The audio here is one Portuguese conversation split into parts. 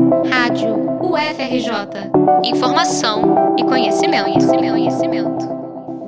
Rádio UFRJ. Informação e conhecimento, conhecimento, conhecimento.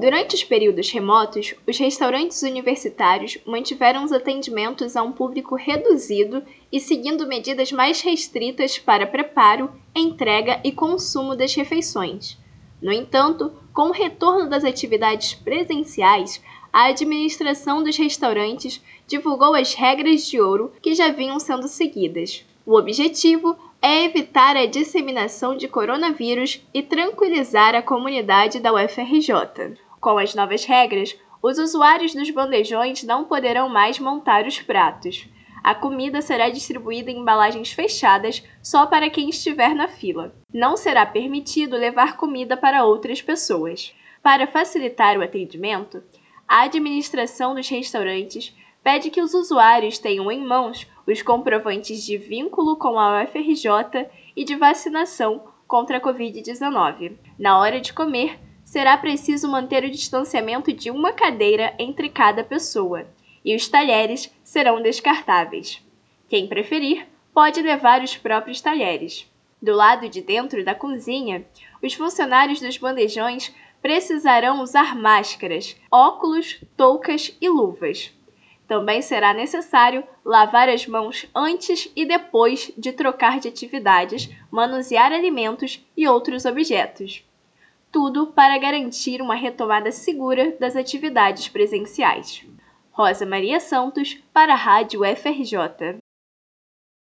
Durante os períodos remotos, os restaurantes universitários mantiveram os atendimentos a um público reduzido e seguindo medidas mais restritas para preparo, entrega e consumo das refeições. No entanto, com o retorno das atividades presenciais, a administração dos restaurantes divulgou as regras de ouro que já vinham sendo seguidas. O objetivo é evitar a disseminação de coronavírus e tranquilizar a comunidade da UFRJ. Com as novas regras, os usuários dos bandejões não poderão mais montar os pratos. A comida será distribuída em embalagens fechadas só para quem estiver na fila. Não será permitido levar comida para outras pessoas. Para facilitar o atendimento, a administração dos restaurantes pede que os usuários tenham em mãos os comprovantes de vínculo com a UFRJ e de vacinação contra a Covid-19. Na hora de comer, será preciso manter o distanciamento de uma cadeira entre cada pessoa, e os talheres serão descartáveis. Quem preferir, pode levar os próprios talheres. Do lado de dentro da cozinha, os funcionários dos bandejões precisarão usar máscaras, óculos, toucas e luvas. Também será necessário lavar as mãos antes e depois de trocar de atividades, manusear alimentos e outros objetos. Tudo para garantir uma retomada segura das atividades presenciais. Rosa Maria Santos, para a Rádio FRJ.